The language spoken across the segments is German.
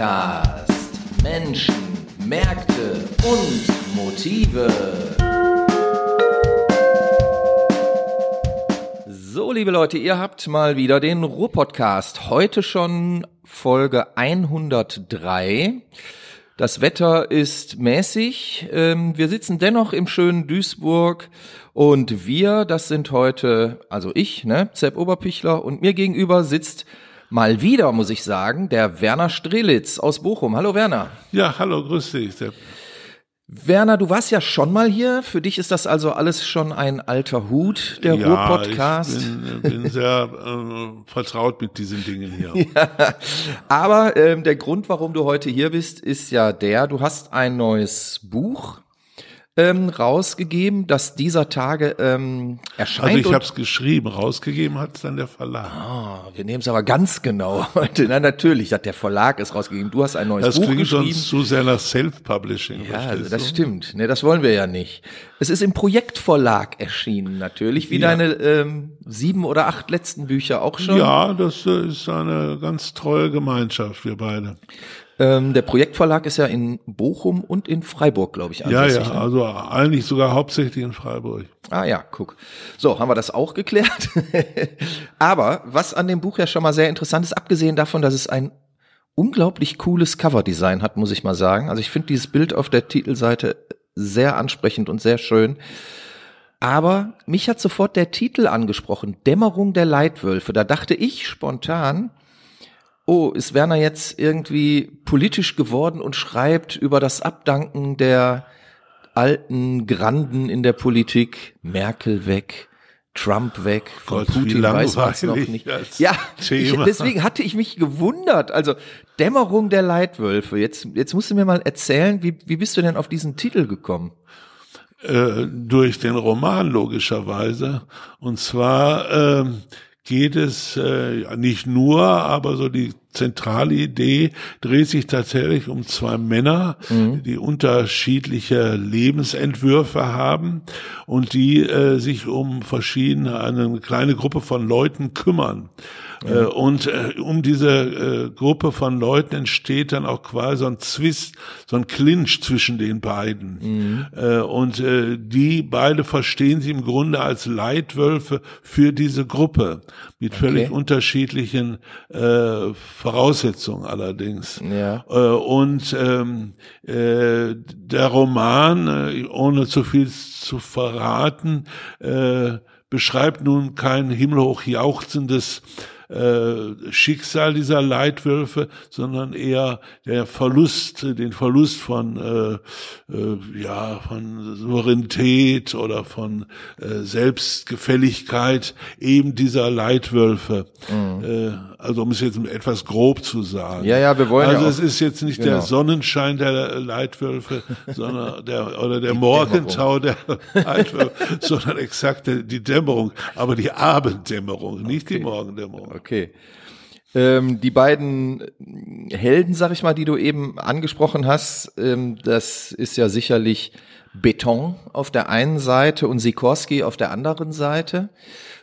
Ruhr-Podcast. Menschen, Märkte und Motive. So, liebe Leute, ihr habt mal wieder den Ruhr-Podcast. Heute schon Folge 103. Das Wetter ist mäßig. Ähm, wir sitzen dennoch im schönen Duisburg und wir, das sind heute, also ich, ne, Sepp Oberpichler und mir gegenüber sitzt mal wieder, muss ich sagen, der Werner Strelitz aus Bochum. Hallo Werner. Ja, hallo, grüß dich, Sepp. Werner, du warst ja schon mal hier. Für dich ist das also alles schon ein alter Hut, der ja, Ruhr-Podcast. Ich bin, bin sehr äh, vertraut mit diesen Dingen hier. ja, aber ähm, der Grund, warum du heute hier bist, ist ja der, du hast ein neues Buch ähm, rausgegeben, dass dieser Tage ähm, erscheint. Also ich habe es geschrieben, rausgegeben hat es dann der Verlag. Ah, wir nehmen es aber ganz genau heute. Na natürlich, hat der Verlag es rausgegeben. Du hast ein neues das Buch geschrieben. Das klingt sonst zu sehr nach Self-Publishing. Ja, also das du? stimmt. Ne, das wollen wir ja nicht. Es ist im Projektverlag erschienen natürlich, wie ja. deine ähm, sieben oder acht letzten Bücher auch schon. Ja, das äh, ist eine ganz treue Gemeinschaft, wir beide. Ähm, der Projektverlag ist ja in Bochum und in Freiburg, glaube ich. Ja, ja, ne? also eigentlich sogar hauptsächlich in Freiburg. Ah ja, guck. So, haben wir das auch geklärt. Aber was an dem Buch ja schon mal sehr interessant ist, abgesehen davon, dass es ein unglaublich cooles Coverdesign hat, muss ich mal sagen. Also ich finde dieses Bild auf der Titelseite sehr ansprechend und sehr schön. Aber mich hat sofort der Titel angesprochen, Dämmerung der Leitwölfe. Da dachte ich spontan, oh, ist Werner jetzt irgendwie politisch geworden und schreibt über das Abdanken der alten Granden in der Politik, Merkel weg, Trump weg, von Gott, Putin weiß man noch nicht. Ja, ich, deswegen hatte ich mich gewundert. Also Dämmerung der Leitwölfe. Jetzt, jetzt musst du mir mal erzählen, wie, wie bist du denn auf diesen Titel gekommen? Äh, durch den Roman logischerweise. Und zwar äh, geht es äh, nicht nur, aber so die zentrale Idee dreht sich tatsächlich um zwei Männer, mhm. die unterschiedliche Lebensentwürfe haben und die äh, sich um verschiedene, eine kleine Gruppe von Leuten kümmern. Mhm. und äh, um diese äh, Gruppe von Leuten entsteht dann auch quasi so ein Zwist, so ein Clinch zwischen den beiden. Mhm. Äh, und äh, die beide verstehen sie im Grunde als Leitwölfe für diese Gruppe mit völlig okay. unterschiedlichen äh, Voraussetzungen allerdings. Ja. Äh, und ähm, äh, der Roman, äh, ohne zu viel zu verraten, äh, beschreibt nun kein himmelhoch jauchzendes äh, Schicksal dieser Leitwölfe, sondern eher der Verlust, den Verlust von äh, äh, ja von Souveränität oder von äh, Selbstgefälligkeit eben dieser Leitwölfe. Mhm. Äh, also um es jetzt etwas grob zu sagen. Ja, ja, wir wollen Also ja es ist jetzt nicht genau. der Sonnenschein der Leitwölfe, sondern der oder der die Morgentau Dämmerung. der Leitwölfe, sondern exakt die Dämmerung, aber die Abenddämmerung, nicht okay. die Morgendämmerung. Okay. Ähm, die beiden Helden, sag ich mal, die du eben angesprochen hast, ähm, das ist ja sicherlich Beton auf der einen Seite und Sikorski auf der anderen Seite.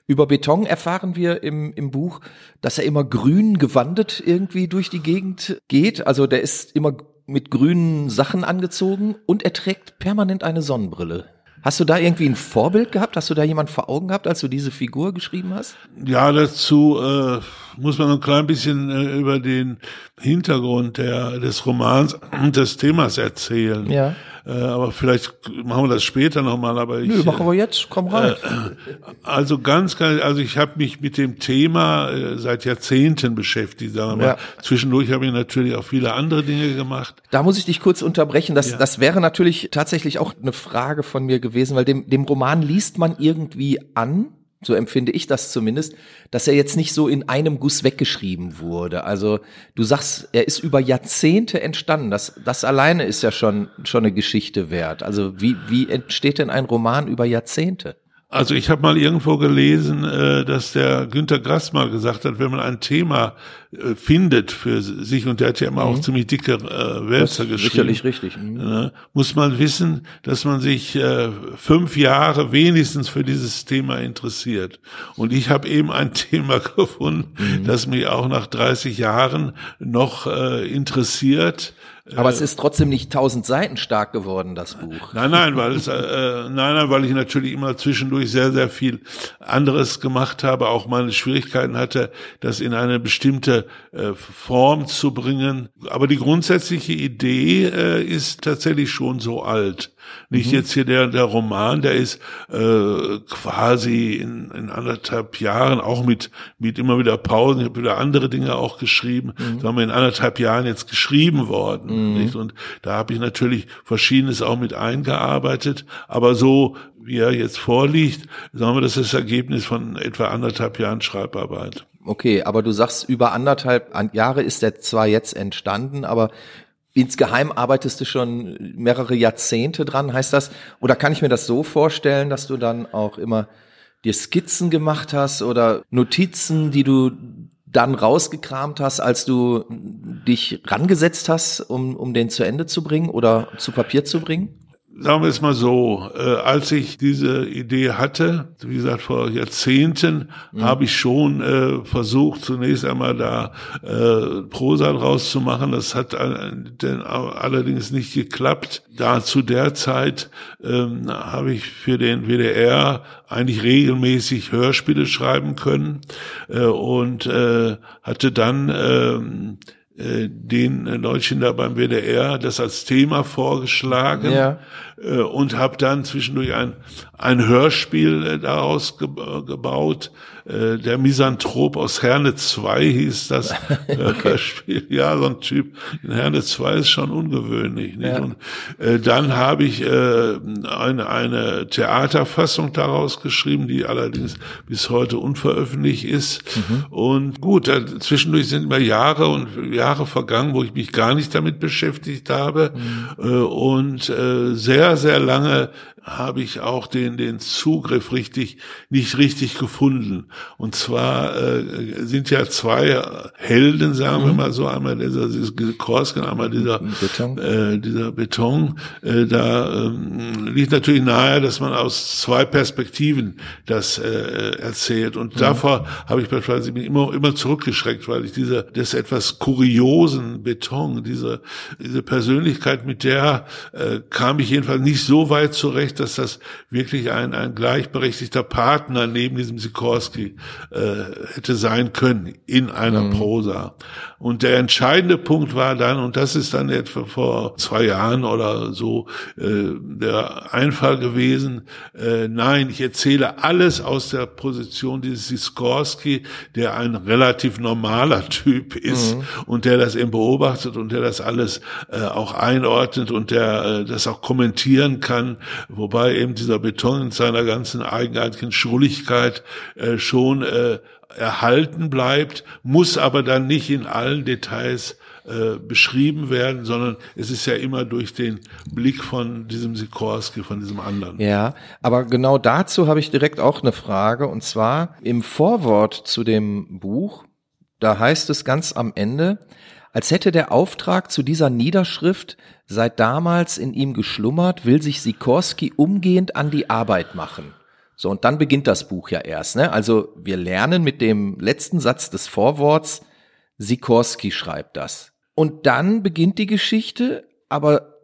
Über Beton erfahren wir im, im Buch, dass er immer grün gewandet irgendwie durch die Gegend geht. Also der ist immer mit grünen Sachen angezogen und er trägt permanent eine Sonnenbrille. Hast du da irgendwie ein Vorbild gehabt? Hast du da jemand vor Augen gehabt, als du diese Figur geschrieben hast? Ja, dazu äh, muss man ein klein bisschen äh, über den Hintergrund der, des Romans und des Themas erzählen. Ja. Äh, aber vielleicht machen wir das später nochmal. Aber ich, Nö, machen wir jetzt. Komm rein. Äh, also ganz, ganz, also ich habe mich mit dem Thema äh, seit Jahrzehnten beschäftigt. Sagen wir mal. Ja. Zwischendurch habe ich natürlich auch viele andere Dinge gemacht. Da muss ich dich kurz unterbrechen. Das, ja. das wäre natürlich tatsächlich auch eine Frage von mir gewesen, weil dem, dem Roman liest man irgendwie an so empfinde ich das zumindest, dass er jetzt nicht so in einem Guss weggeschrieben wurde. Also du sagst, er ist über Jahrzehnte entstanden. Das, das alleine ist ja schon, schon eine Geschichte wert. Also wie, wie entsteht denn ein Roman über Jahrzehnte? Also ich habe mal irgendwo gelesen, äh, dass der Günter Grass mal gesagt hat, wenn man ein Thema äh, findet für sich, und der hat ja immer mhm. auch ziemlich dicke äh, Wälzer geschrieben. Sicherlich richtig. Mhm. Äh, muss man wissen, dass man sich äh, fünf Jahre wenigstens für dieses Thema interessiert. Und ich habe eben ein Thema gefunden, mhm. das mich auch nach 30 Jahren noch äh, interessiert aber es ist trotzdem nicht tausend Seiten stark geworden, das Buch. Nein, nein, weil es, äh, äh, nein, nein, weil ich natürlich immer zwischendurch sehr, sehr viel anderes gemacht habe, auch meine Schwierigkeiten hatte, das in eine bestimmte äh, Form zu bringen. Aber die grundsätzliche Idee äh, ist tatsächlich schon so alt. Nicht mhm. jetzt hier der, der Roman, der ist äh, quasi in, in anderthalb Jahren, auch mit, mit immer wieder Pausen, ich habe wieder andere Dinge auch geschrieben, mhm. sagen wir in anderthalb Jahren jetzt geschrieben worden. Mhm. Nicht? Und da habe ich natürlich Verschiedenes auch mit eingearbeitet, aber so wie er jetzt vorliegt, sagen wir, das ist das Ergebnis von etwa anderthalb Jahren Schreibarbeit. Okay, aber du sagst, über anderthalb Jahre ist er zwar jetzt entstanden, aber insgeheim arbeitest du schon mehrere Jahrzehnte dran, heißt das? Oder kann ich mir das so vorstellen, dass du dann auch immer dir Skizzen gemacht hast oder Notizen, die du dann rausgekramt hast, als du dich rangesetzt hast, um, um den zu Ende zu bringen oder zu Papier zu bringen? Sagen wir es mal so, äh, als ich diese Idee hatte, wie gesagt vor Jahrzehnten, mhm. habe ich schon äh, versucht, zunächst einmal da äh, Prosa draus zu machen. Das hat denn allerdings nicht geklappt. Da zu der Zeit ähm, habe ich für den WDR eigentlich regelmäßig Hörspiele schreiben können äh, und äh, hatte dann äh, äh, den Leutchen da beim WDR das als Thema vorgeschlagen ja. äh, und habe dann zwischendurch ein, ein Hörspiel äh, daraus ge gebaut, äh, der Misanthrop aus Herne 2 hieß das okay. Spiel. Ja, so ein Typ in Herne 2 ist schon ungewöhnlich. Nicht? Ja. Und äh, dann habe ich äh, eine, eine Theaterfassung daraus geschrieben, die allerdings bis heute unveröffentlicht ist. Mhm. Und gut, zwischendurch sind immer Jahre und Jahre vergangen, wo ich mich gar nicht damit beschäftigt habe. Mhm. Äh, und äh, sehr, sehr lange habe ich auch den, den Zugriff richtig, nicht richtig gefunden. Und zwar äh, sind ja zwei Helden, sagen mhm. wir mal so, einmal dieser, dieser Korsken, einmal dieser Beton. Äh, dieser Beton. Äh, da ähm, liegt natürlich nahe, dass man aus zwei Perspektiven das äh, erzählt. Und mhm. davor habe ich beispielsweise immer, immer zurückgeschreckt, weil ich diese, des etwas kuriosen Beton, diese, diese Persönlichkeit, mit der äh, kam ich jedenfalls nicht so weit zurecht, dass das wirklich ein, ein gleichberechtigter Partner neben diesem Sikorski äh, hätte sein können in einer mhm. Prosa. Und der entscheidende Punkt war dann, und das ist dann etwa vor zwei Jahren oder so äh, der Einfall gewesen, äh, nein, ich erzähle alles aus der Position dieses Sikorsky, der ein relativ normaler Typ ist mhm. und der das eben beobachtet und der das alles äh, auch einordnet und der äh, das auch kommentieren kann, wobei eben dieser Beton in seiner ganzen eigenartigen Schrulligkeit äh, schon äh, erhalten bleibt, muss aber dann nicht in allen Details äh, beschrieben werden, sondern es ist ja immer durch den Blick von diesem Sikorski, von diesem anderen. Ja, aber genau dazu habe ich direkt auch eine Frage und zwar im Vorwort zu dem Buch, da heißt es ganz am Ende, als hätte der Auftrag zu dieser Niederschrift seit damals in ihm geschlummert, will sich Sikorski umgehend an die Arbeit machen. So, und dann beginnt das Buch ja erst. Ne? Also wir lernen mit dem letzten Satz des Vorworts, Sikorski schreibt das. Und dann beginnt die Geschichte, aber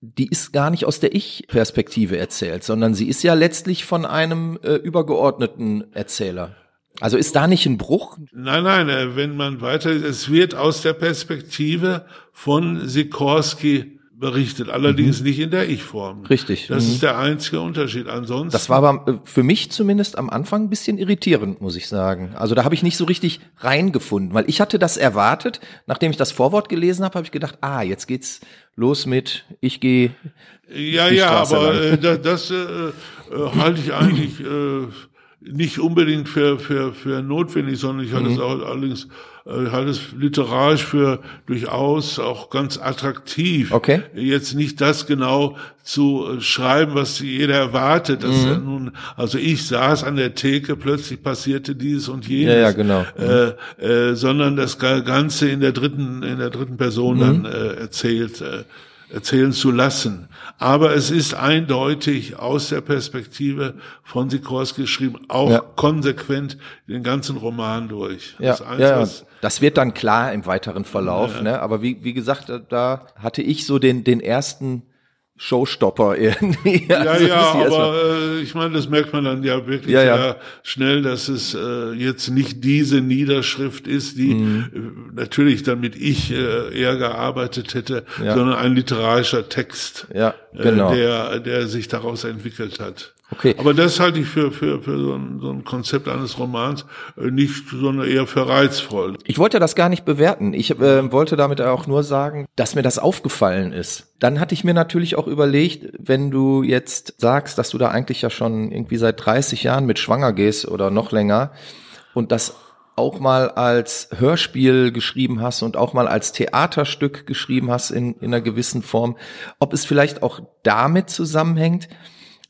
die ist gar nicht aus der Ich-Perspektive erzählt, sondern sie ist ja letztlich von einem äh, übergeordneten Erzähler. Also ist da nicht ein Bruch? Nein, nein, äh, wenn man weiter, es wird aus der Perspektive von Sikorski berichtet, allerdings mhm. nicht in der Ich-Form. Richtig. Das mhm. ist der einzige Unterschied. Ansonsten. Das war aber äh, für mich zumindest am Anfang ein bisschen irritierend, muss ich sagen. Also da habe ich nicht so richtig reingefunden, weil ich hatte das erwartet. Nachdem ich das Vorwort gelesen habe, habe ich gedacht, ah, jetzt geht's los mit ich gehe. Ja, ja, aber äh, das, das äh, halte ich eigentlich äh, nicht unbedingt für, für, für notwendig, sondern ich halte mhm. es auch allerdings äh, halte es literarisch für durchaus auch ganz attraktiv. Okay. Jetzt nicht das genau zu äh, schreiben, was jeder erwartet. Dass mhm. nun, also ich saß an der Theke, plötzlich passierte dieses und jenes. Ja, ja genau. Mhm. Äh, äh, sondern das Ganze in der dritten, in der dritten Person mhm. dann äh, erzählt. Äh, erzählen zu lassen. Aber es ist eindeutig aus der Perspektive von Sikorski geschrieben, auch ja. konsequent den ganzen Roman durch. Ja, das, eins, ja, das wird dann klar im weiteren Verlauf. Ne? Aber wie, wie gesagt, da hatte ich so den, den ersten Showstopper irgendwie. Ja, also ja, aber äh, ich meine, das merkt man dann ja wirklich ja, ja. sehr schnell, dass es äh, jetzt nicht diese Niederschrift ist, die mhm. äh, natürlich damit ich äh, eher gearbeitet hätte, ja. sondern ein literarischer Text, ja, genau. äh, der, der sich daraus entwickelt hat. Okay. Aber das halte ich für, für, für so, ein, so ein Konzept eines Romans äh, nicht, sondern eher für reizvoll. Ich wollte das gar nicht bewerten. Ich äh, wollte damit auch nur sagen, dass mir das aufgefallen ist. Dann hatte ich mir natürlich auch überlegt, wenn du jetzt sagst, dass du da eigentlich ja schon irgendwie seit 30 Jahren mit schwanger gehst oder noch länger und das auch mal als Hörspiel geschrieben hast und auch mal als Theaterstück geschrieben hast in, in einer gewissen Form, ob es vielleicht auch damit zusammenhängt,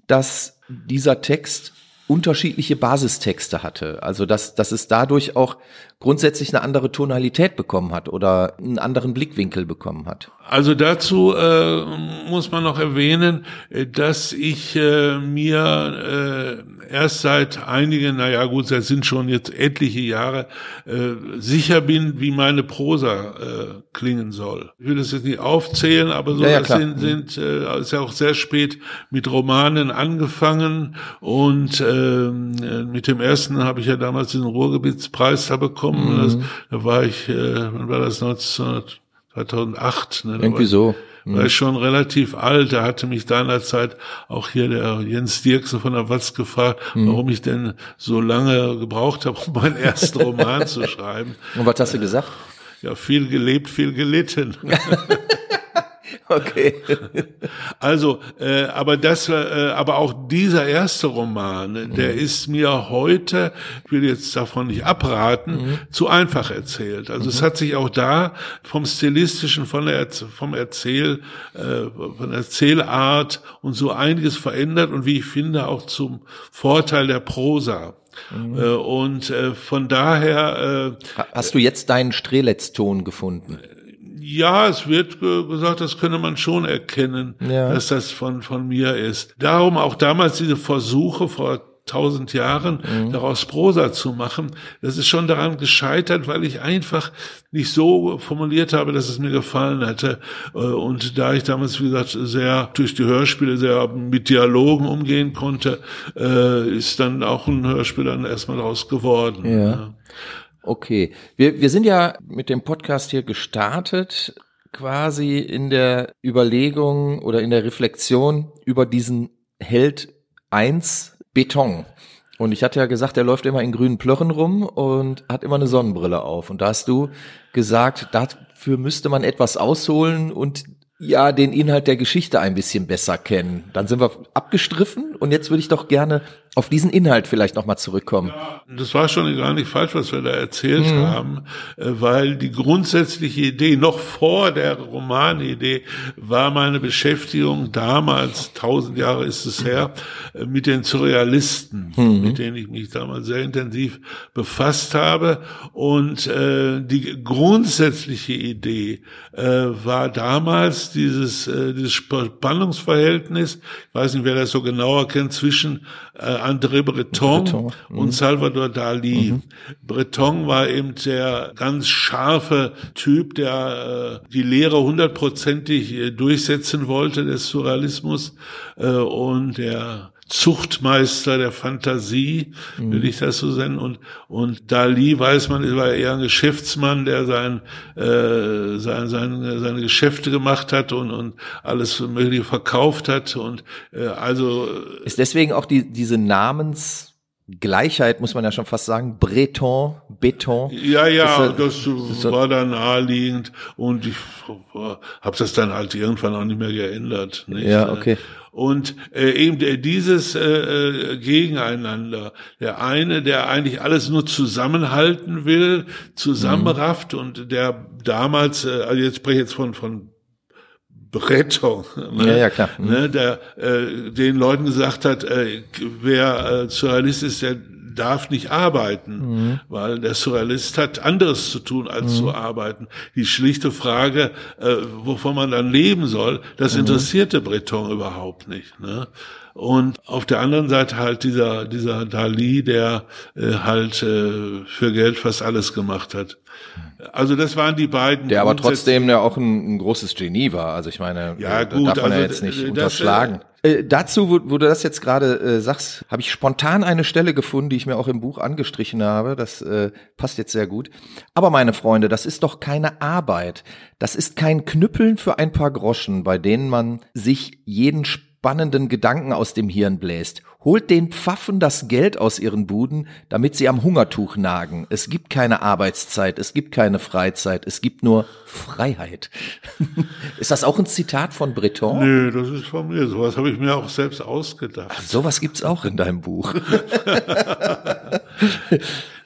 dass dieser Text unterschiedliche Basistexte hatte. Also dass, dass es dadurch auch grundsätzlich eine andere Tonalität bekommen hat oder einen anderen Blickwinkel bekommen hat. Also dazu äh, muss man noch erwähnen, äh, dass ich äh, mir äh, erst seit einigen, naja gut, das sind schon jetzt etliche Jahre, äh, sicher bin, wie meine Prosa äh, klingen soll. Ich will das jetzt nicht aufzählen, aber so, ja, ja, sind, sind äh, ist ja auch sehr spät mit Romanen angefangen und äh, mit dem ersten habe ich ja damals den Ruhrgebietspreis da bekommen. Mhm. Das, da war ich, äh, wann war das 1900, 2008? Ne? Irgendwie so. Mhm. War schon relativ alt. Da hatte mich seinerzeit auch hier der Jens Dirksen von der Watz gefragt, mhm. warum ich denn so lange gebraucht habe, um meinen ersten Roman zu schreiben. Und was hast du gesagt? Ja, viel gelebt, viel gelitten. Okay. Also, äh, aber das, äh, aber auch dieser erste Roman, mhm. der ist mir heute, ich will jetzt davon nicht abraten, mhm. zu einfach erzählt. Also mhm. es hat sich auch da vom stilistischen, von der vom Erzähl, äh, von der Erzählart und so einiges verändert und wie ich finde auch zum Vorteil der Prosa. Mhm. Äh, und äh, von daher. Äh, Hast du jetzt deinen Strelitz-Ton gefunden? Ja, es wird gesagt, das könne man schon erkennen, ja. dass das von, von mir ist. Darum auch damals diese Versuche vor tausend Jahren mhm. daraus Prosa zu machen. Das ist schon daran gescheitert, weil ich einfach nicht so formuliert habe, dass es mir gefallen hätte. Äh, und da ich damals, wie gesagt, sehr durch die Hörspiele sehr mit Dialogen umgehen konnte, äh, ist dann auch ein Hörspiel dann erstmal daraus geworden. Ja. Okay, wir, wir sind ja mit dem Podcast hier gestartet, quasi in der Überlegung oder in der Reflexion über diesen Held 1 Beton. Und ich hatte ja gesagt, er läuft immer in grünen Plörren rum und hat immer eine Sonnenbrille auf. Und da hast du gesagt, dafür müsste man etwas ausholen und ja, den Inhalt der Geschichte ein bisschen besser kennen. Dann sind wir abgestriffen und jetzt würde ich doch gerne auf diesen Inhalt vielleicht nochmal zurückkommen. Ja, das war schon gar nicht falsch, was wir da erzählt mhm. haben, äh, weil die grundsätzliche Idee, noch vor der Romanidee, war meine Beschäftigung damals, tausend Jahre ist es her, äh, mit den Surrealisten, mhm. mit denen ich mich damals sehr intensiv befasst habe. Und äh, die grundsätzliche Idee äh, war damals dieses, äh, dieses Spannungsverhältnis, ich weiß nicht, wer das so genauer kennt, zwischen äh, André Breton, Breton. Mhm. und Salvador Dali. Mhm. Breton war eben der ganz scharfe Typ, der äh, die Lehre hundertprozentig äh, durchsetzen wollte des Surrealismus äh, und der Zuchtmeister der Fantasie, mhm. will ich das so nennen. Und, und Dali weiß man, war eher ein Geschäftsmann, der sein, äh, sein, sein, seine Geschäfte gemacht hat und, und alles mögliche verkauft hat. Und äh, also ist deswegen auch die, diese Namensgleichheit, muss man ja schon fast sagen, Breton, Beton. Ja, ja, das, das war da naheliegend und ich habe das dann halt irgendwann auch nicht mehr geändert. Nicht? Ja, okay. Und äh, eben dieses äh, äh, Gegeneinander, der eine, der eigentlich alles nur zusammenhalten will, zusammenrafft mhm. und der damals, äh, also jetzt spreche ich jetzt von von Breton, ne, ja, ja, klar. Mhm. Ne, der äh, den Leuten gesagt hat, äh, wer äh, Surrealist ist, der darf nicht arbeiten, mhm. weil der Surrealist hat anderes zu tun, als mhm. zu arbeiten. Die schlichte Frage, äh, wovon man dann leben soll, das mhm. interessierte Breton überhaupt nicht. Ne? Und auf der anderen Seite halt dieser, dieser Dali, der äh, halt äh, für Geld fast alles gemacht hat. Also das waren die beiden. Der aber trotzdem ja auch ein, ein, großes Genie war. Also ich meine, ja, gut, darf man also, ja jetzt nicht das, unterschlagen. Äh, dazu, wo, wo, du das jetzt gerade äh, sagst, habe ich spontan eine Stelle gefunden, die ich mir auch im Buch angestrichen habe. Das äh, passt jetzt sehr gut. Aber meine Freunde, das ist doch keine Arbeit. Das ist kein Knüppeln für ein paar Groschen, bei denen man sich jeden spannenden Gedanken aus dem Hirn bläst. Holt den Pfaffen das Geld aus ihren Buden, damit sie am Hungertuch nagen. Es gibt keine Arbeitszeit, es gibt keine Freizeit, es gibt nur Freiheit. ist das auch ein Zitat von Breton? Nö, das ist von mir. Sowas habe ich mir auch selbst ausgedacht. Ach, sowas gibt's auch in deinem Buch.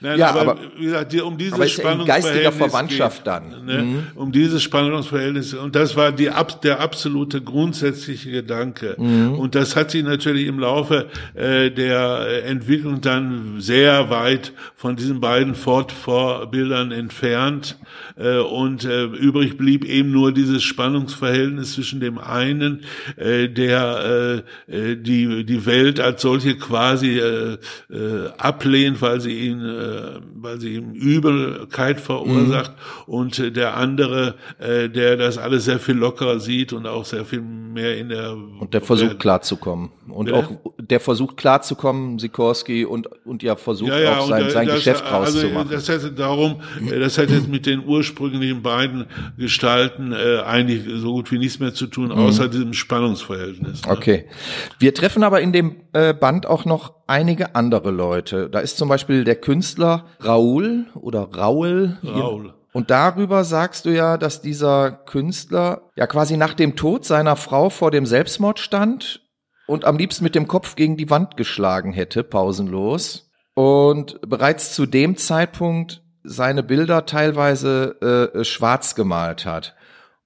Nein, ja, aber, aber wie gesagt, um dieses aber Spannungsverhältnis geistiger Verwandtschaft geht, dann. Ne, mhm. Um dieses Spannungsverhältnis und das war die der absolute grundsätzliche Gedanke. Mhm. Und das hat sich natürlich im Laufe äh, der Entwicklung dann sehr weit von diesen beiden Fortvorbildern entfernt äh, und äh, übrig blieb eben nur dieses Spannungsverhältnis zwischen dem einen, äh, der äh, äh die die Welt als solche quasi äh, äh, ablehnt, weil sie ihn äh, äh, weil sie ihm Übelkeit verursacht mhm. und äh, der andere, äh, der das alles sehr viel lockerer sieht und auch sehr viel mehr in der und der versucht klarzukommen und der? auch der versucht klarzukommen, Sikorski und und ja versucht ja, ja, auch sein, sein das, Geschäft rauszumachen. Also das heißt darum, das hat jetzt mit den ursprünglichen beiden Gestalten äh, eigentlich so gut wie nichts mehr zu tun, mhm. außer mhm. diesem Spannungsverhältnis. Ne? Okay, wir treffen aber in dem äh, Band auch noch einige andere Leute. Da ist zum Beispiel der Künstler Raoul oder Raul. Raul. Und darüber sagst du ja, dass dieser Künstler ja quasi nach dem Tod seiner Frau vor dem Selbstmord stand und am liebsten mit dem Kopf gegen die Wand geschlagen hätte, pausenlos. Und bereits zu dem Zeitpunkt seine Bilder teilweise äh, schwarz gemalt hat.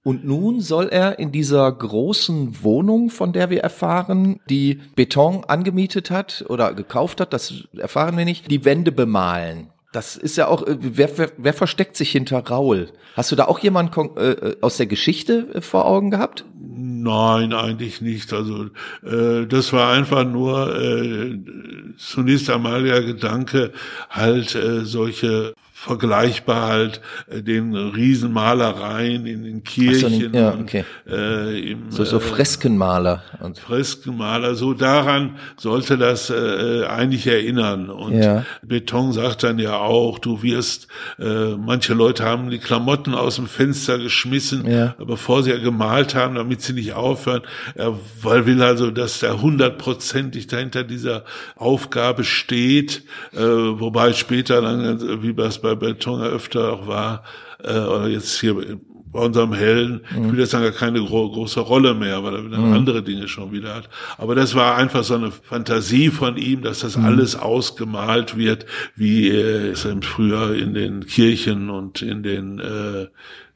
Und nun soll er in dieser großen Wohnung, von der wir erfahren, die Beton angemietet hat oder gekauft hat, das erfahren wir nicht, die Wände bemalen. Das ist ja auch, äh, wer, wer, wer versteckt sich hinter Raul? Hast du da auch jemanden äh, äh, aus der Geschichte äh, vor Augen gehabt? Nein, eigentlich nicht. Also äh, das war einfach nur äh, zunächst einmal der Gedanke, halt äh, solche vergleichbar halt äh, den Riesenmalereien in den Kirchen. So, ja, okay. und, äh, im, so, so äh, Freskenmaler. Und Freskenmaler, so daran sollte das äh, eigentlich erinnern. Und ja. Beton sagt dann ja auch, du wirst, äh, manche Leute haben die Klamotten aus dem Fenster geschmissen, ja. bevor sie ja gemalt haben, damit sie nicht aufhören. Er weil will also, dass der hundertprozentig dahinter dieser Aufgabe steht, äh, wobei später dann, wie das bei bei Beton öfter auch war, äh, oder jetzt hier bei unserem Helden, mhm. spielt das dann gar keine gro große Rolle mehr, weil er dann mhm. andere Dinge schon wieder hat. Aber das war einfach so eine Fantasie von ihm, dass das mhm. alles ausgemalt wird, wie äh, es im Frühjahr in den Kirchen und in den äh,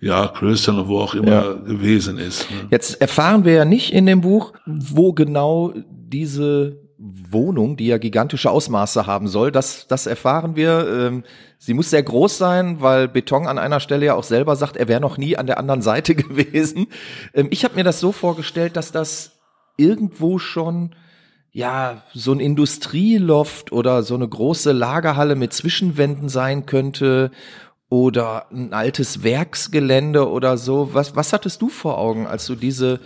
ja, Klöstern und wo auch immer ja. gewesen ist. Ne? Jetzt erfahren wir ja nicht in dem Buch, wo genau diese Wohnung, die ja gigantische Ausmaße haben soll. Das, das erfahren wir. Ähm, sie muss sehr groß sein, weil Beton an einer Stelle ja auch selber sagt, er wäre noch nie an der anderen Seite gewesen. Ähm, ich habe mir das so vorgestellt, dass das irgendwo schon ja so ein Industrieloft oder so eine große Lagerhalle mit Zwischenwänden sein könnte oder ein altes Werksgelände oder so. Was, was hattest du vor Augen, als du diese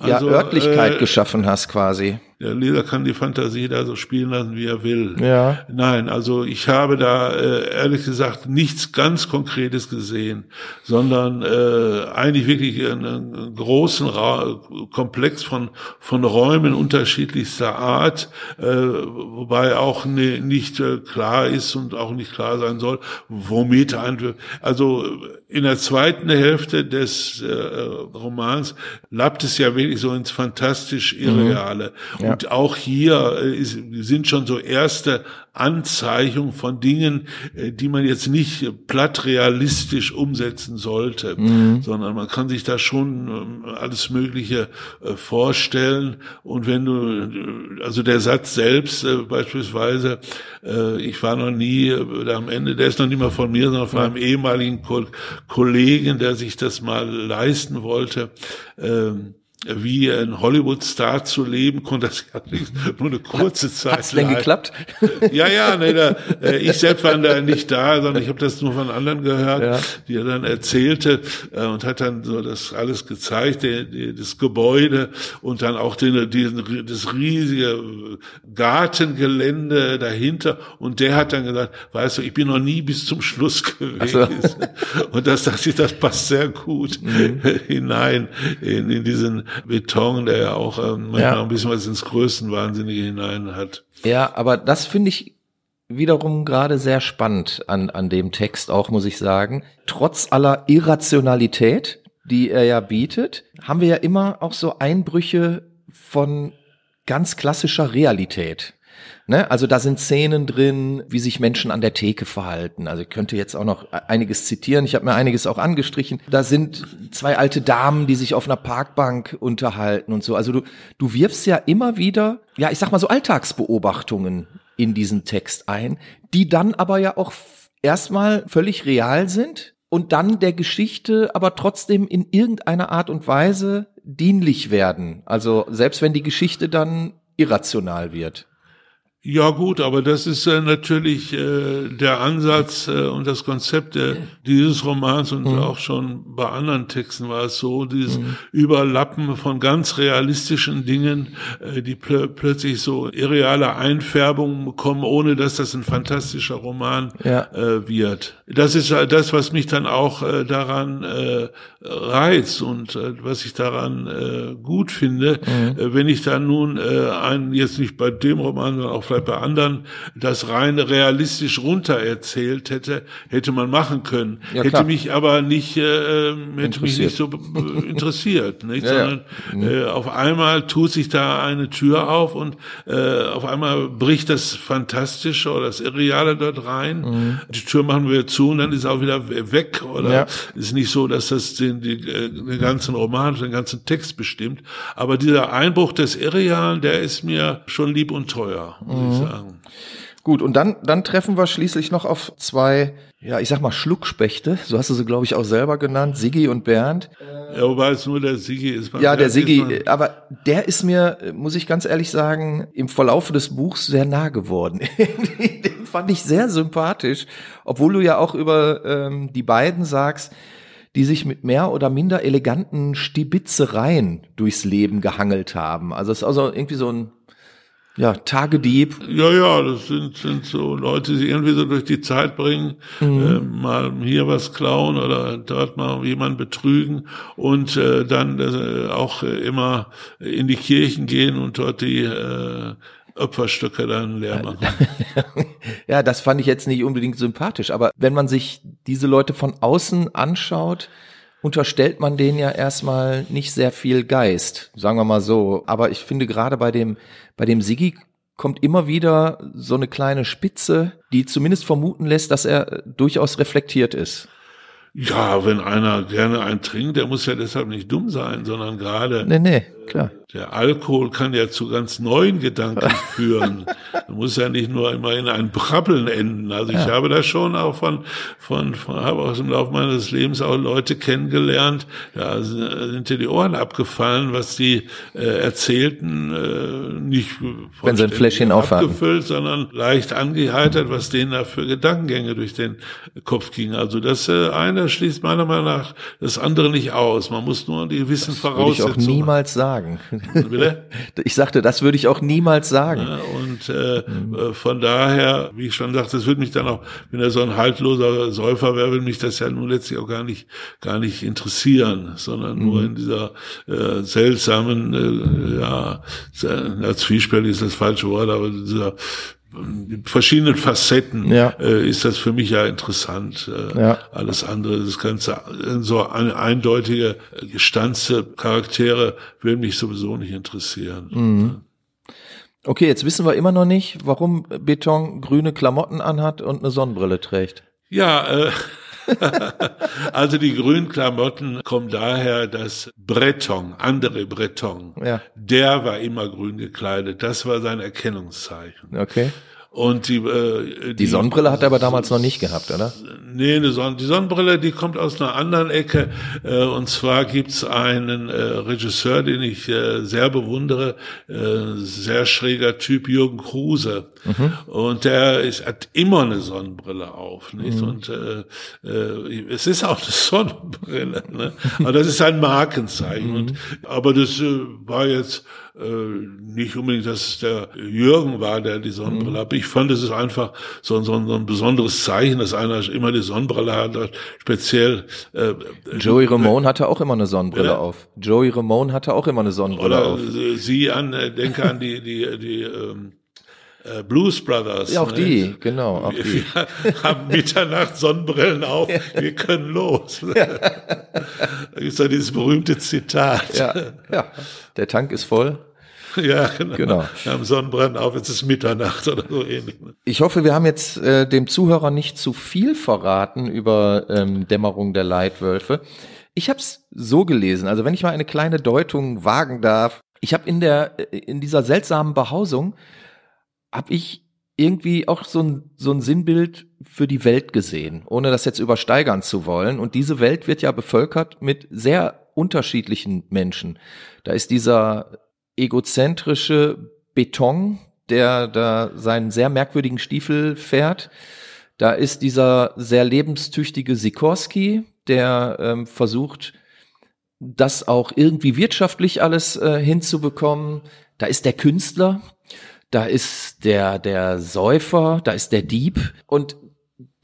ja, also, Örtlichkeit äh, geschaffen hast quasi? Der Leser kann die Fantasie da so spielen lassen, wie er will. Ja. Nein, also ich habe da äh, ehrlich gesagt nichts ganz Konkretes gesehen, sondern äh, eigentlich wirklich einen großen Ra Komplex von von Räumen unterschiedlichster Art, äh, wobei auch ne, nicht äh, klar ist und auch nicht klar sein soll, womit ein, also in der zweiten Hälfte des äh, Romans lappt es ja wirklich so ins fantastisch Irreale. Mhm. Ja. Und auch hier äh, ist, sind schon so erste Anzeichnung von Dingen, äh, die man jetzt nicht platt realistisch umsetzen sollte, mhm. sondern man kann sich da schon ähm, alles Mögliche äh, vorstellen. Und wenn du, also der Satz selbst äh, beispielsweise, ich war noch nie am Ende, der ist noch nicht mal von mir, sondern von einem ehemaligen Kollegen, der sich das mal leisten wollte. Ähm, wie ein Hollywood-Star zu leben, konnte das ja nicht, nur eine kurze Zeit. Hat's denn geklappt? Ja, ja, nee, da, äh, ich selbst war da nicht da, sondern ich habe das nur von anderen gehört, ja. die er dann erzählte äh, und hat dann so das alles gezeigt, das Gebäude und dann auch den, diesen, das riesige Gartengelände dahinter und der hat dann gesagt, weißt du, ich bin noch nie bis zum Schluss gewesen. So. Und das dachte ich, das passt sehr gut mhm. hinein in, in diesen Beton, der ja auch ähm, manchmal ja. ein bisschen was ins Größenwahnsinnige hinein hat. Ja, aber das finde ich wiederum gerade sehr spannend an, an dem Text auch, muss ich sagen. Trotz aller Irrationalität, die er ja bietet, haben wir ja immer auch so Einbrüche von ganz klassischer Realität. Ne? Also da sind Szenen drin, wie sich Menschen an der Theke verhalten. Also ich könnte jetzt auch noch einiges zitieren. Ich habe mir einiges auch angestrichen. Da sind zwei alte Damen, die sich auf einer Parkbank unterhalten und so. Also du, du wirfst ja immer wieder, ja, ich sag mal so Alltagsbeobachtungen in diesen Text ein, die dann aber ja auch erstmal völlig real sind und dann der Geschichte aber trotzdem in irgendeiner Art und Weise dienlich werden. Also selbst wenn die Geschichte dann irrational wird. Ja gut, aber das ist äh, natürlich äh, der Ansatz äh, und das Konzept äh, dieses Romans und mhm. auch schon bei anderen Texten war es so, dieses mhm. Überlappen von ganz realistischen Dingen, äh, die pl plötzlich so irreale Einfärbungen bekommen, ohne dass das ein fantastischer Roman ja. äh, wird. Das ist äh, das, was mich dann auch äh, daran äh, reizt und äh, was ich daran äh, gut finde, mhm. äh, wenn ich dann nun äh, einen, jetzt nicht bei dem Roman, sondern auch vielleicht bei anderen das rein realistisch runter erzählt hätte, hätte man machen können. Ja, hätte mich aber nicht, äh, hätte mich nicht so interessiert, nicht? Ja, sondern ja. Mhm. Äh, auf einmal tut sich da eine Tür auf und äh, auf einmal bricht das Fantastische oder das Irreale dort rein. Mhm. Die Tür machen wir zu und dann ist auch wieder weg oder ist nicht so, dass das den, die, äh, den ganzen Roman, den ganzen Text bestimmt. Aber dieser Einbruch des Irrealen, der ist mir schon lieb und teuer, muss mhm. ich sagen. Gut, und dann, dann treffen wir schließlich noch auf zwei, ja, ich sag mal Schluckspechte, so hast du sie, glaube ich, auch selber genannt, Siggi und Bernd. Ja, wobei es nur der Siggi ist. Ja, der Siggi, aber der ist mir, muss ich ganz ehrlich sagen, im Verlaufe des Buchs sehr nah geworden. Den fand ich sehr sympathisch, obwohl du ja auch über ähm, die beiden sagst, die sich mit mehr oder minder eleganten Stibitzereien durchs Leben gehangelt haben. Also es ist also irgendwie so ein ja, Tagedieb. Ja, ja, das sind, sind so Leute, die irgendwie so durch die Zeit bringen, mhm. äh, mal hier was klauen oder dort mal jemanden betrügen und äh, dann äh, auch immer in die Kirchen gehen und dort die äh, Opferstücke dann leer machen. ja, das fand ich jetzt nicht unbedingt sympathisch, aber wenn man sich diese Leute von außen anschaut, unterstellt man denen ja erstmal nicht sehr viel Geist, sagen wir mal so. Aber ich finde gerade bei dem, bei dem Sigi kommt immer wieder so eine kleine Spitze, die zumindest vermuten lässt, dass er durchaus reflektiert ist. Ja, wenn einer gerne einen trinkt, der muss ja deshalb nicht dumm sein, sondern gerade. Nee, nee, klar. Der Alkohol kann ja zu ganz neuen Gedanken führen. Man muss ja nicht nur immer in ein Brabbeln enden. Also ja. ich habe da schon auch von, von, von, habe aus dem Laufe meines Lebens auch Leute kennengelernt, da sind dir die Ohren abgefallen, was die äh, erzählten, äh, nicht wenn sie ein Fläschchen abgefüllt, sondern leicht angeheitert, was denen da für Gedankengänge durch den Kopf ging. Also das äh, eine schließt meiner Meinung nach das andere nicht aus. Man muss nur die gewissen das Voraussetzungen. Würde ich auch niemals sagen sagen. Bitte? Ich sagte, das würde ich auch niemals sagen. Ja, und äh, mhm. von daher, wie ich schon sagte, das würde mich dann auch, wenn er so ein haltloser Säufer wäre, würde mich das ja nun letztlich auch gar nicht, gar nicht interessieren, sondern mhm. nur in dieser äh, seltsamen, äh, ja, ja, zwiespältig ist das falsche Wort, aber dieser verschiedenen Facetten ja. äh, ist das für mich ja interessant. Äh, ja. Alles andere, das Ganze, so eine eindeutige, gestanzte Charaktere würden mich sowieso nicht interessieren. Mhm. Okay, jetzt wissen wir immer noch nicht, warum Beton grüne Klamotten anhat und eine Sonnenbrille trägt. Ja, äh, also die grünen Klamotten kommen daher, dass Breton, andere Breton, ja. der war immer grün gekleidet. Das war sein Erkennungszeichen. Okay. Und die, äh, die, die Sonnenbrille hat er aber damals noch nicht gehabt, oder? Nee, eine Son die Sonnenbrille, die kommt aus einer anderen Ecke. Äh, und zwar gibt's einen äh, Regisseur, den ich äh, sehr bewundere, äh, sehr schräger Typ, Jürgen Kruse. Mhm. Und der ist, hat immer eine Sonnenbrille auf. Nicht? Mhm. Und äh, äh, es ist auch eine Sonnenbrille. Ne? Aber das ist ein Markenzeichen. Mhm. Und, aber das äh, war jetzt äh, nicht unbedingt, dass es der Jürgen war, der die Sonnenbrille mhm. hat. Ich fand, es ist einfach so, so, so, ein besonderes Zeichen, dass einer immer die Sonnenbrille hat, speziell. Äh, Joey Ramone hatte auch immer eine Sonnenbrille ja? auf. Joey Ramone hatte auch immer eine Sonnenbrille Oder auf. Sie an, äh, denke an die, die, die, ähm, äh, Blues Brothers. Ja, auch ne? die, genau. Auch wir, die. wir haben Mitternacht Sonnenbrillen auf, wir können los. Ja. Da gibt's ja dieses berühmte Zitat. Ja, ja. der Tank ist voll. Ja, genau. genau. Wir haben Sonnenbrillen auf, jetzt ist Mitternacht oder so ähnlich. Ne? Ich hoffe, wir haben jetzt äh, dem Zuhörer nicht zu viel verraten über ähm, Dämmerung der Leitwölfe. Ich habe es so gelesen, also wenn ich mal eine kleine Deutung wagen darf. Ich habe in der äh, in dieser seltsamen Behausung habe ich irgendwie auch so ein, so ein Sinnbild für die Welt gesehen, ohne das jetzt übersteigern zu wollen. Und diese Welt wird ja bevölkert mit sehr unterschiedlichen Menschen. Da ist dieser egozentrische Beton, der da seinen sehr merkwürdigen Stiefel fährt. Da ist dieser sehr lebenstüchtige Sikorski, der ähm, versucht, das auch irgendwie wirtschaftlich alles äh, hinzubekommen. Da ist der Künstler, da ist der, der Säufer, da ist der Dieb. Und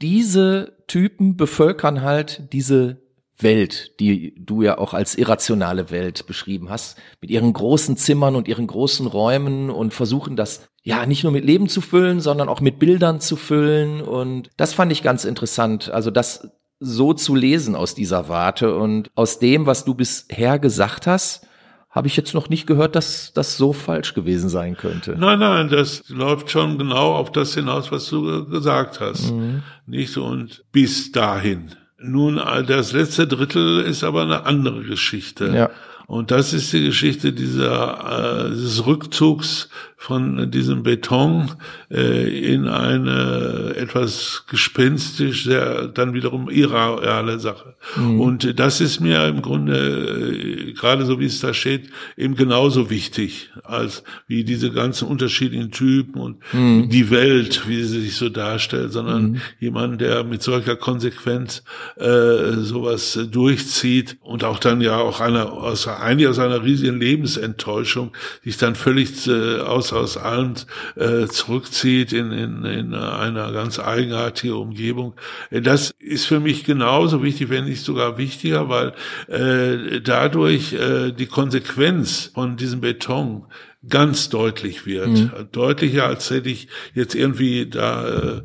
diese Typen bevölkern halt diese Welt, die du ja auch als irrationale Welt beschrieben hast, mit ihren großen Zimmern und ihren großen Räumen und versuchen das ja nicht nur mit Leben zu füllen, sondern auch mit Bildern zu füllen. Und das fand ich ganz interessant, also das so zu lesen aus dieser Warte und aus dem, was du bisher gesagt hast, habe ich jetzt noch nicht gehört, dass das so falsch gewesen sein könnte. Nein, nein, das läuft schon genau auf das hinaus, was du gesagt hast. Mhm. Nicht so und bis dahin. Nun, das letzte Drittel ist aber eine andere Geschichte. Ja. Und das ist die Geschichte dieser, äh, dieses Rückzugs von diesem Beton äh, in eine etwas gespenstisch, sehr dann wiederum irreale Sache. Mhm. Und das ist mir im Grunde, äh, gerade so wie es da steht, eben genauso wichtig, als wie diese ganzen unterschiedlichen Typen und mhm. die Welt, wie sie sich so darstellt, sondern mhm. jemand, der mit solcher Konsequenz äh, sowas durchzieht und auch dann ja auch einer aus eigentlich aus einer riesigen Lebensenttäuschung sich dann völlig äh, aus aus, allem äh, zurückzieht in, in, in einer ganz eigenartige Umgebung. Das ist für mich genauso wichtig, wenn nicht sogar wichtiger, weil äh, dadurch äh, die Konsequenz von diesem Beton ganz deutlich wird. Mhm. Deutlicher, als hätte ich jetzt irgendwie da äh,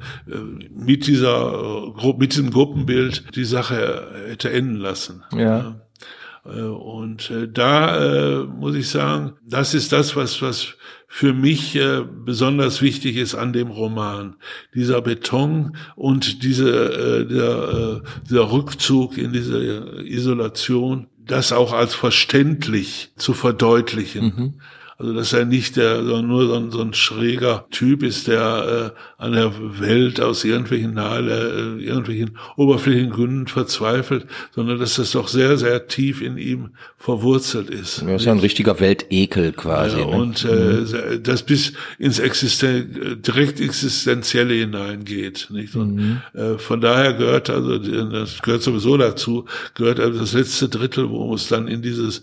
mit dieser mit diesem Gruppenbild die Sache hätte enden lassen. Ja. Äh, und äh, da äh, muss ich sagen, das ist das, was, was für mich besonders wichtig ist an dem Roman. Dieser Beton und diese, der, dieser Rückzug in diese Isolation, das auch als verständlich zu verdeutlichen. Mhm. Also dass er nicht der, nur so ein, so ein schräger Typ ist, der äh, an der Welt aus irgendwelchen nahe, äh, irgendwelchen oberflächlichen Gründen verzweifelt, sondern dass das doch sehr, sehr tief in ihm verwurzelt ist. Ja, ist ja ein richtiger Weltekel quasi. Ja, ne? Und äh, das bis ins Existen direkt Existenzielle hineingeht. Nicht? Und Mhm. äh, von daher gehört also, das gehört sowieso dazu, gehört also das letzte Drittel, wo es dann in dieses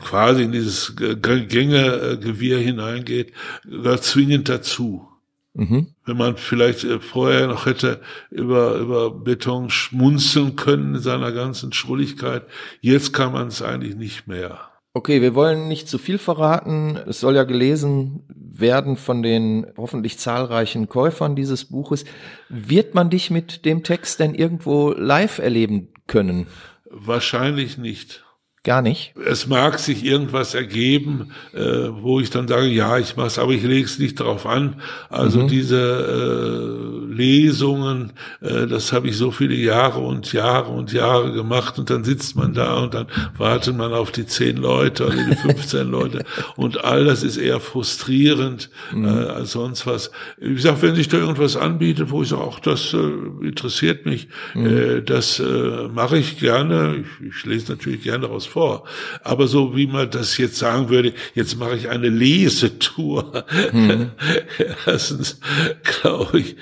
quasi in dieses Gängegewirr hineingeht, gehört zwingend dazu. Mhm. Wenn man vielleicht äh, vorher noch hätte über, über Beton schmunzeln können in seiner ganzen Schrulligkeit, jetzt kann man es eigentlich nicht mehr. Okay, wir wollen nicht zu viel verraten. Es soll ja gelesen werden von den hoffentlich zahlreichen Käufern dieses Buches. Wird man dich mit dem Text denn irgendwo live erleben können? Wahrscheinlich nicht. Gar nicht. Es mag sich irgendwas ergeben, äh, wo ich dann sage, ja, ich mache es, aber ich lege es nicht darauf an. Also Mhm. diese äh, Lesungen, äh, das habe ich so viele Jahre und Jahre und Jahre gemacht und dann sitzt man da und dann wartet man auf die zehn Leute oder die 15 Leute und all das ist eher frustrierend Mhm. äh, als sonst was. Wie gesagt, wenn sich da irgendwas anbietet, wo ich sage, ach, das äh, interessiert mich, Mhm. äh, das äh, mache ich gerne. Ich, ich lese natürlich gerne daraus vor. Aber so wie man das jetzt sagen würde, jetzt mache ich eine Lesetour. Erstens glaube ich,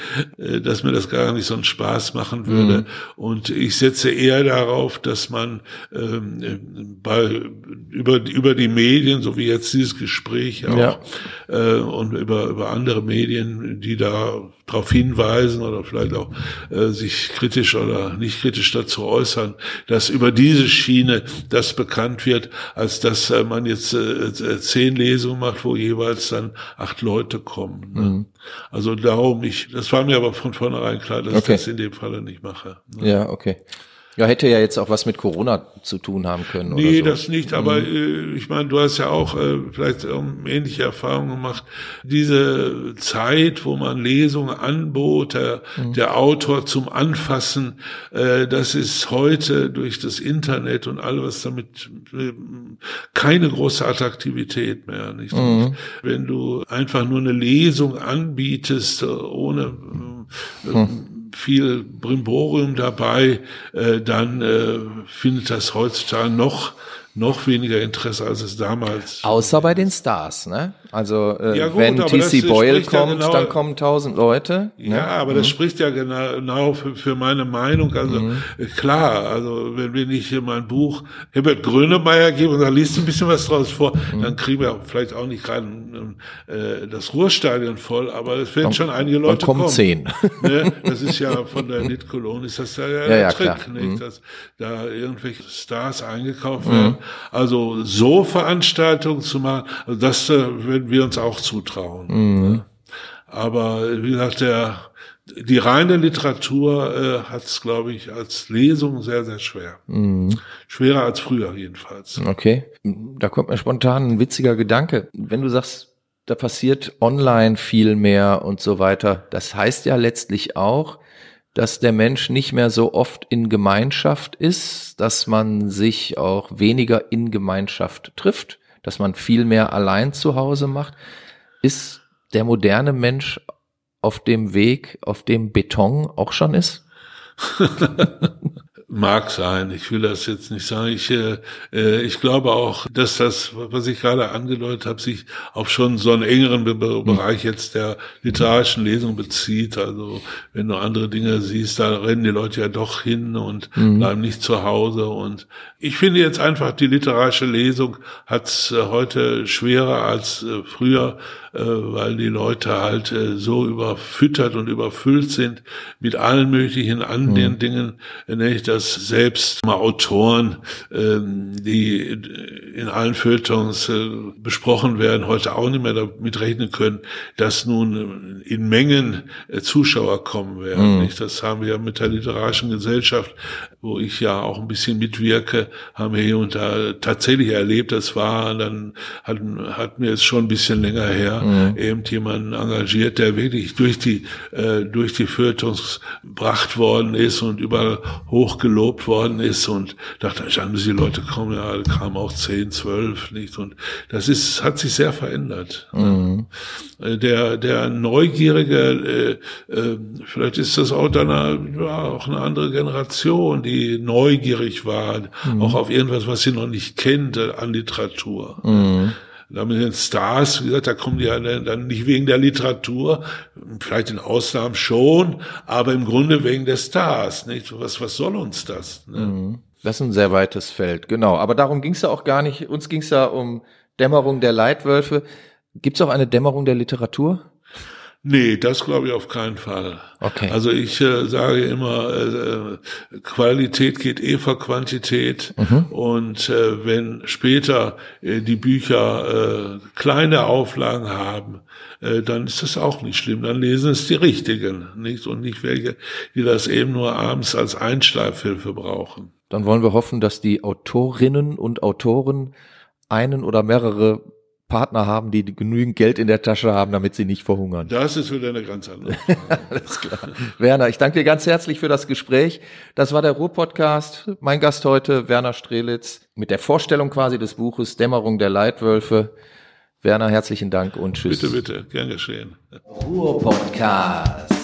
dass mir das gar nicht so einen Spaß machen würde. Und ich setze eher darauf, dass man ähm, bei, über, über die Medien, so wie jetzt dieses Gespräch auch, Ja. äh, und über, über andere Medien, die da darauf hinweisen oder vielleicht auch äh, sich kritisch oder nicht kritisch dazu äußern, dass über diese Schiene das bekannt wird, als dass äh, man jetzt äh, äh, zehn Lesungen macht, wo jeweils dann acht Leute kommen. Ne? Also darum, ich, das war mir aber von vornherein klar, dass Okay. ich das in dem Falle nicht mache. Ne? Ja, okay. Ja, hätte ja jetzt auch was mit Corona zu tun haben können. Nee, oder so. das nicht, aber äh, ich meine, du hast ja auch äh, vielleicht ähm, ähnliche Erfahrungen gemacht. Diese Zeit, wo man Lesungen anbot, der, der Autor zum Anfassen, äh, das ist heute durch das Internet und all was damit äh, keine große Attraktivität mehr. Nicht? Und Wenn du einfach nur eine Lesung anbietest, äh, ohne äh, viel Brimborium dabei, äh, dann äh, findet das heutzutage noch noch weniger Interesse, als es damals. Außer bei den Stars, ne? Also äh, Ja, gut, wenn TC Boyle spricht ja kommt, genau- dann kommen tausend Leute. Ja, ne? aber das spricht ja genau, genau für, für meine Meinung. Also äh, klar, also wenn wir nicht hier mein Buch Herbert Grönemeyer geben und da liest ein bisschen was draus vor, dann kriegen wir vielleicht auch nicht gerade äh, das Ruhrstadion voll, aber es werden schon einige Leute Dann kommen kommen. zehn. ne? Das ist ja von der Knit Cologne ist das ja, ja, Ja, der ja, Trick, klar. nicht? Mhm. dass da irgendwelche Stars eingekauft werden. Also so Veranstaltungen zu machen, also das äh, würden wir uns auch zutrauen. Ne? Aber wie gesagt, der die reine Literatur äh, hat es, glaube ich, als Lesung sehr, sehr schwer. Schwerer als früher jedenfalls. Okay. Da kommt mir spontan ein witziger Gedanke. Wenn du sagst, da passiert online viel mehr und so weiter, das heißt ja letztlich auch, dass der Mensch nicht mehr so oft in Gemeinschaft ist, dass man sich auch weniger in Gemeinschaft trifft, dass man viel mehr allein zu Hause macht. Ist der moderne Mensch auf dem Weg, auf dem Beton auch schon ist? Mag sein, ich will das jetzt nicht sagen. Ich, äh, äh, ich glaube auch, dass das, was ich gerade angedeutet habe, sich auf schon so einen engeren Be Be Bereich jetzt der literarischen Lesung bezieht. Also wenn du andere Dinge siehst, da rennen die Leute ja doch hin und bleiben nicht zu Hause. Und ich finde jetzt einfach, die literarische Lesung hat's äh, heute schwerer als äh, früher, äh, weil die Leute halt äh, so überfüttert und überfüllt sind mit allen möglichen anderen Dingen, äh, nicht, dass selbst mal Autoren, ähm, die in allen Feuilletons äh, besprochen werden, heute auch nicht mehr damit rechnen können, dass nun in Mengen äh, Zuschauer kommen werden. Nicht? Das haben wir mit der literarischen Gesellschaft wo ich ja auch ein bisschen mitwirke, haben wir hier und da tatsächlich erlebt, das war, dann hat, hat mir es schon ein bisschen länger her, mhm. eben jemanden engagiert, der wirklich durch die, äh, durch die Feuilletons gebracht worden ist und überall hochgelobt worden ist und dachte, schauen Sie, die Leute kommen, ja, kamen auch zehn, zwölf, nicht? Und das ist, hat sich sehr verändert. Mhm. Der, der Neugierige, äh, äh, vielleicht ist das auch dann ja, auch eine andere Generation, die neugierig war, mhm. auch auf irgendwas, was sie noch nicht kennt an Literatur. Mhm. Da mit den Stars, wie gesagt, da kommen die ja dann nicht wegen der Literatur, vielleicht in Ausnahmen schon, aber im Grunde wegen der Stars. Nicht? Was, was soll uns das? Ne? Mhm. Das ist ein sehr weites Feld, genau. Aber darum ging es ja auch gar nicht. Uns ging es ja um Dämmerung der Leitwölfe. Gibt es auch eine Dämmerung der Literatur? Nee, das glaube ich auf keinen Fall. Okay. Also ich äh, sage immer, äh, Qualität geht eh vor Quantität. Mhm. Und äh, wenn später äh, die Bücher äh, kleine Auflagen haben, äh, dann ist das auch nicht schlimm. Dann lesen es die Richtigen, nicht und nicht welche, die das eben nur abends als Einschleifhilfe brauchen. Dann wollen wir hoffen, dass die Autorinnen und Autoren einen oder mehrere Partner haben, die genügend Geld in der Tasche haben, damit sie nicht verhungern. Das ist wieder eine ganz andere Frage. Alles klar. Werner, ich danke dir ganz herzlich für das Gespräch. Das war der Ruhr-Podcast. Mein Gast heute, Werner Strelitz, mit der Vorstellung quasi des Buches Dämmerung der Leitwölfe. Werner, herzlichen Dank und tschüss. Bitte, bitte, gern geschehen. Ruhr-Podcast.